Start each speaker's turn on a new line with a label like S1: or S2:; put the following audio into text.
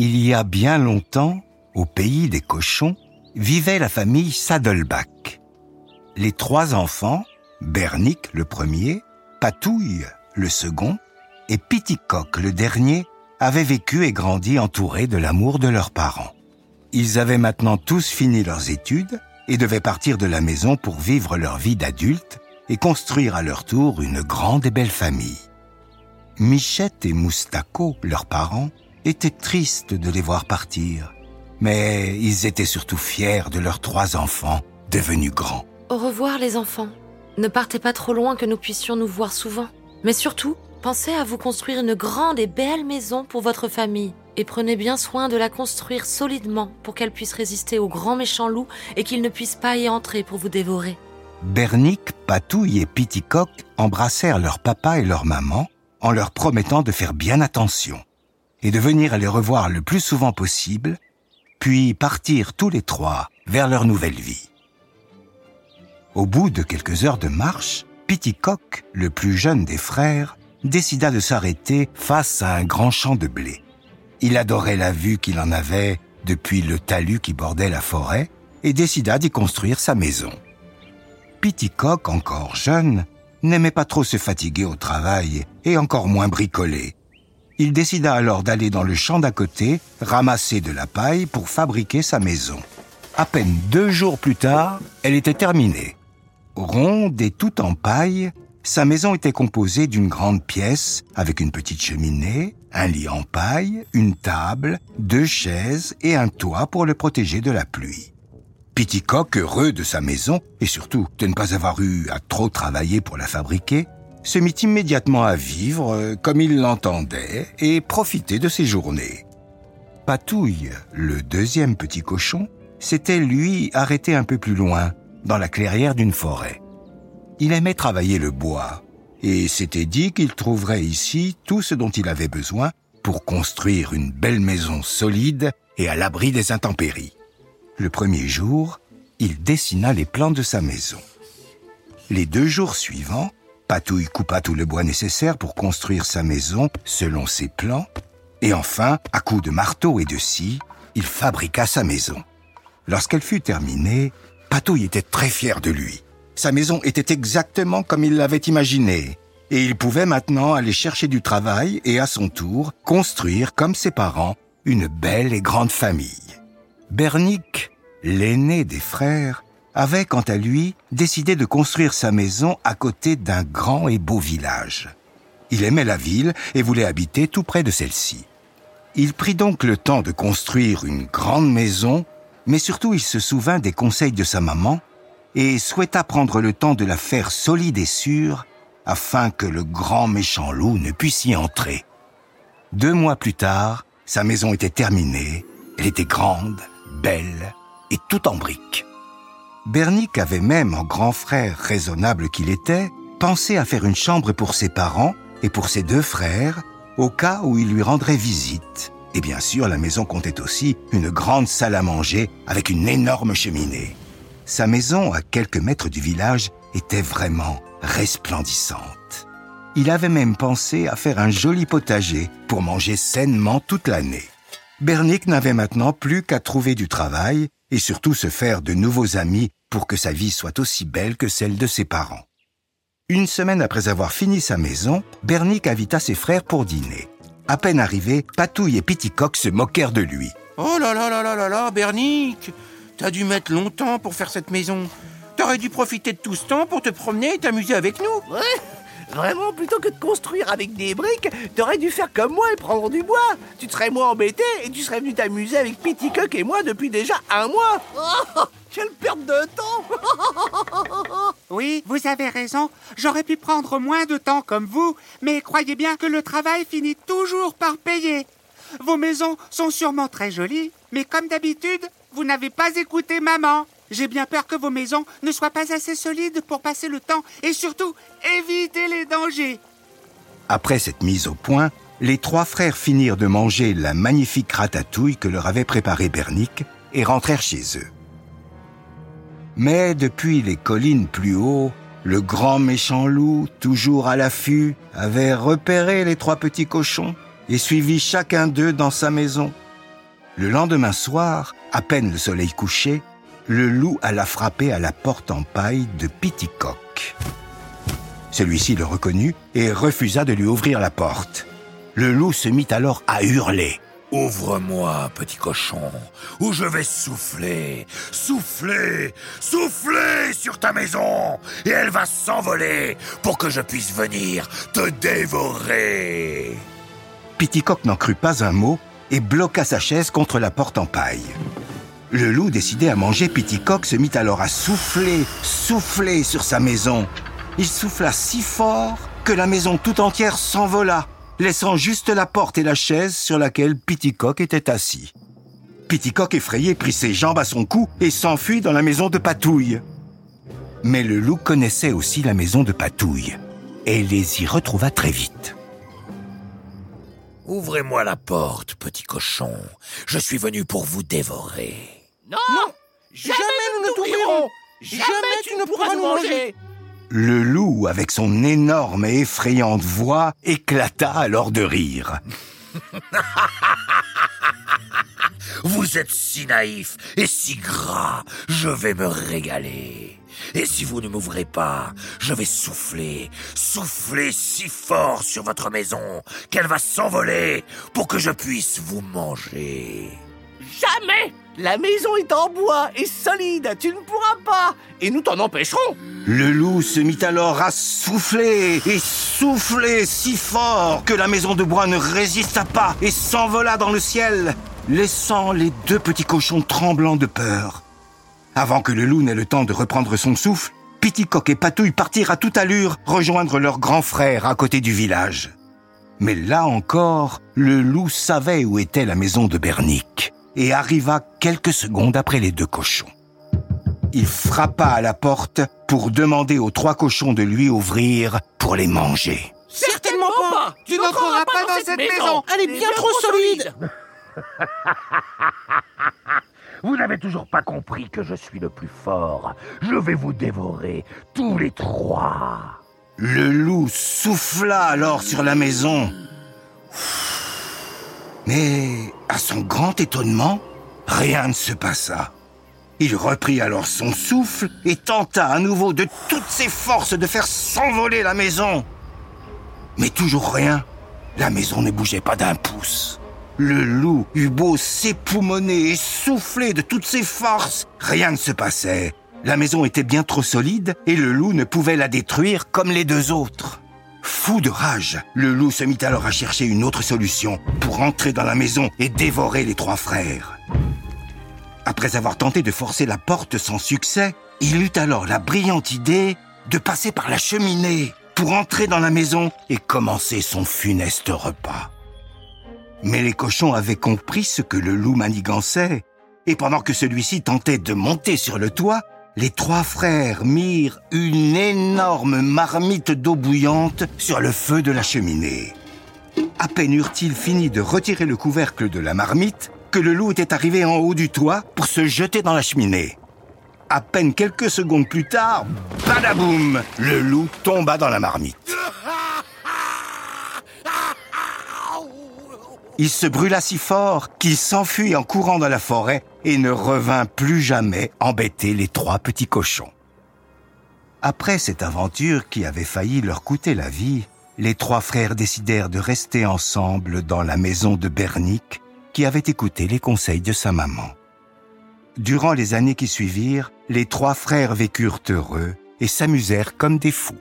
S1: Il y a bien longtemps, au pays des cochons, vivait la famille Saddleback. Les trois enfants, Bernick le premier, Patouille le second et Piticock le dernier, avaient vécu et grandi entourés de l'amour de leurs parents. Ils avaient maintenant tous fini leurs études et devaient partir de la maison pour vivre leur vie d'adultes et construire à leur tour une grande et belle famille. Michette et Moustaco, leurs parents, étaient tristes de les voir partir, mais ils étaient surtout fiers de leurs trois enfants devenus grands.
S2: Au revoir les enfants. Ne partez pas trop loin que nous puissions nous voir souvent. Mais surtout, pensez à vous construire une grande et belle maison pour votre famille. Et prenez bien soin de la construire solidement pour qu'elle puisse résister aux grands méchants loups et qu'ils ne puissent pas y entrer pour vous dévorer.
S1: Bernick, Patouille et Piticock embrassèrent leur papa et leur maman en leur promettant de faire bien attention et de venir les revoir le plus souvent possible, puis partir tous les trois vers leur nouvelle vie. Au bout de quelques heures de marche, Piticock, le plus jeune des frères, décida de s'arrêter face à un grand champ de blé. Il adorait la vue qu'il en avait depuis le talus qui bordait la forêt et décida d'y construire sa maison. Piticock, encore jeune, n'aimait pas trop se fatiguer au travail et encore moins bricoler. Il décida alors d'aller dans le champ d'à côté, ramasser de la paille pour fabriquer sa maison. À peine deux jours plus tard, elle était terminée. Ronde et toute en paille, sa maison était composée d'une grande pièce avec une petite cheminée, un lit en paille, une table, deux chaises et un toit pour le protéger de la pluie. Piticock, heureux de sa maison et surtout de ne pas avoir eu à trop travailler pour la fabriquer, se mit immédiatement à vivre euh, comme il l'entendait et profiter de ses journées. Patouille, le deuxième petit cochon, s'était lui arrêté un peu plus loin, dans la clairière d'une forêt. Il aimait travailler le bois et s'était dit qu'il trouverait ici tout ce dont il avait besoin pour construire une belle maison solide et à l'abri des intempéries. Le premier jour, il dessina les plans de sa maison. Les deux jours suivants, Patouille coupa tout le bois nécessaire pour construire sa maison selon ses plans, et enfin, à coups de marteau et de scie, il fabriqua sa maison. Lorsqu'elle fut terminée, Patouille était très fier de lui. Sa maison était exactement comme il l'avait imaginé, et il pouvait maintenant aller chercher du travail et à son tour construire, comme ses parents, une belle et grande famille. Bernick, l'aîné des frères, avait quant à lui décidé de construire sa maison à côté d'un grand et beau village. Il aimait la ville et voulait habiter tout près de celle-ci. Il prit donc le temps de construire une grande maison, mais surtout il se souvint des conseils de sa maman et souhaita prendre le temps de la faire solide et sûre afin que le grand méchant loup ne puisse y entrer. Deux mois plus tard, sa maison était terminée, elle était grande, belle et tout en briques. Bernick avait même, en grand frère raisonnable qu'il était, pensé à faire une chambre pour ses parents et pour ses deux frères, au cas où il lui rendrait visite. Et bien sûr, la maison comptait aussi une grande salle à manger avec une énorme cheminée. Sa maison, à quelques mètres du village, était vraiment resplendissante. Il avait même pensé à faire un joli potager pour manger sainement toute l'année. Bernick n'avait maintenant plus qu'à trouver du travail et surtout se faire de nouveaux amis pour que sa vie soit aussi belle que celle de ses parents. Une semaine après avoir fini sa maison, Bernick invita ses frères pour dîner. À peine arrivé, Patouille et Piticock se moquèrent de lui.
S3: Oh là là là là là là, Bernick T'as dû mettre longtemps pour faire cette maison. T'aurais dû profiter de tout ce temps pour te promener et t'amuser avec nous.
S4: Ouais Vraiment, plutôt que de construire avec des briques, t'aurais dû faire comme moi et prendre du bois. Tu te serais moins embêté et tu serais venu t'amuser avec Piticock et moi depuis déjà un mois. Oh, quelle perte de temps
S5: Oui, vous avez raison. J'aurais pu prendre moins de temps comme vous, mais croyez bien que le travail finit toujours par payer. Vos maisons sont sûrement très jolies, mais comme d'habitude, vous n'avez pas écouté maman. J'ai bien peur que vos maisons ne soient pas assez solides pour passer le temps et surtout éviter les dangers.
S1: Après cette mise au point, les trois frères finirent de manger la magnifique ratatouille que leur avait préparée Bernick et rentrèrent chez eux. Mais depuis les collines plus haut, le grand méchant loup, toujours à l'affût, avait repéré les trois petits cochons et suivi chacun d'eux dans sa maison. Le lendemain soir, à peine le soleil couché, le loup alla frapper à la porte en paille de Piticock. Celui-ci le reconnut et refusa de lui ouvrir la porte. Le loup se mit alors à hurler.
S6: Ouvre-moi, petit cochon, ou je vais souffler, souffler, souffler sur ta maison, et elle va s'envoler pour que je puisse venir te dévorer.
S1: Piticock n'en crut pas un mot et bloqua sa chaise contre la porte en paille. Le loup, décidé à manger Piticock, se mit alors à souffler, souffler sur sa maison. Il souffla si fort que la maison tout entière s'envola laissant juste la porte et la chaise sur laquelle Piticock était assis. Piticock effrayé prit ses jambes à son cou et s'enfuit dans la maison de Patouille. Mais le loup connaissait aussi la maison de Patouille et les y retrouva très vite.
S6: Ouvrez-moi la porte, petit cochon. Je suis venu pour vous dévorer.
S4: Non, Jamais, nous ne t'ouvrirons Jamais tu ne pourras nous manger
S1: Le loup, avec son énorme et effrayante voix, éclata alors de rire.
S6: Vous êtes si naïf et si gras, je vais me régaler. Et si vous ne m'ouvrez pas, je vais souffler, souffler si fort sur votre maison qu'elle va s'envoler pour que je puisse vous manger.
S4: Jamais La maison est en bois et solide, tu ne pourras pas Et nous t'en empêcherons
S1: Le loup se mit alors à souffler et souffler si fort que la maison de bois ne résista pas et s'envola dans le ciel, laissant les deux petits cochons tremblants de peur. Avant que le loup n'ait le temps de reprendre son souffle, Piticock et Patouille partirent à toute allure rejoindre leur grand frère à côté du village. Mais là encore, le loup savait où était la maison de Bernic et arriva quelques secondes après les deux cochons. Il frappa à la porte pour demander aux trois cochons de lui ouvrir pour les manger.
S4: Certainement pas
S5: Tu n'entreras pas dans cette maison.
S4: Elle est bien trop solide
S6: Vous n'avez toujours pas compris que je suis le plus fort. Je vais vous dévorer tous les trois.
S1: Le loup souffla alors sur la maison. Mais, à son grand étonnement, rien ne se passa. Il reprit alors son souffle et tenta à nouveau de toutes ses forces de faire s'envoler la maison. Mais toujours rien. La maison ne bougeait pas d'un pouce. Le loup eut beau s'époumoner et souffler de toutes ses forces. Rien ne se passait. La maison était bien trop solide et le loup ne pouvait la détruire comme les deux autres. Fou de rage, le loup se mit alors à chercher une autre solution pour entrer dans la maison et dévorer les trois frères. Après avoir tenté de forcer la porte sans succès, il eut alors la brillante idée de passer par la cheminée pour entrer dans la maison et commencer son funeste repas. Mais les cochons avaient compris ce que le loup manigançait, et pendant que celui-ci tentait de monter sur le toit, les trois frères mirent une énorme marmite d'eau bouillante sur le feu de la cheminée. À peine eurent-ils fini de retirer le couvercle de la marmite que le loup était arrivé en haut du toit pour se jeter dans la cheminée. À peine quelques secondes plus tard, badaboum, le loup tomba dans la marmite. Il se brûla si fort qu'il s'enfuit en courant dans la forêt et ne revint plus jamais embêter les trois petits cochons. Après cette aventure qui avait failli leur coûter la vie, les trois frères décidèrent de rester ensemble dans la maison de Bernic qui avait écouté les conseils de sa maman. Durant les années qui suivirent, les trois frères vécurent heureux et s'amusèrent comme des fous.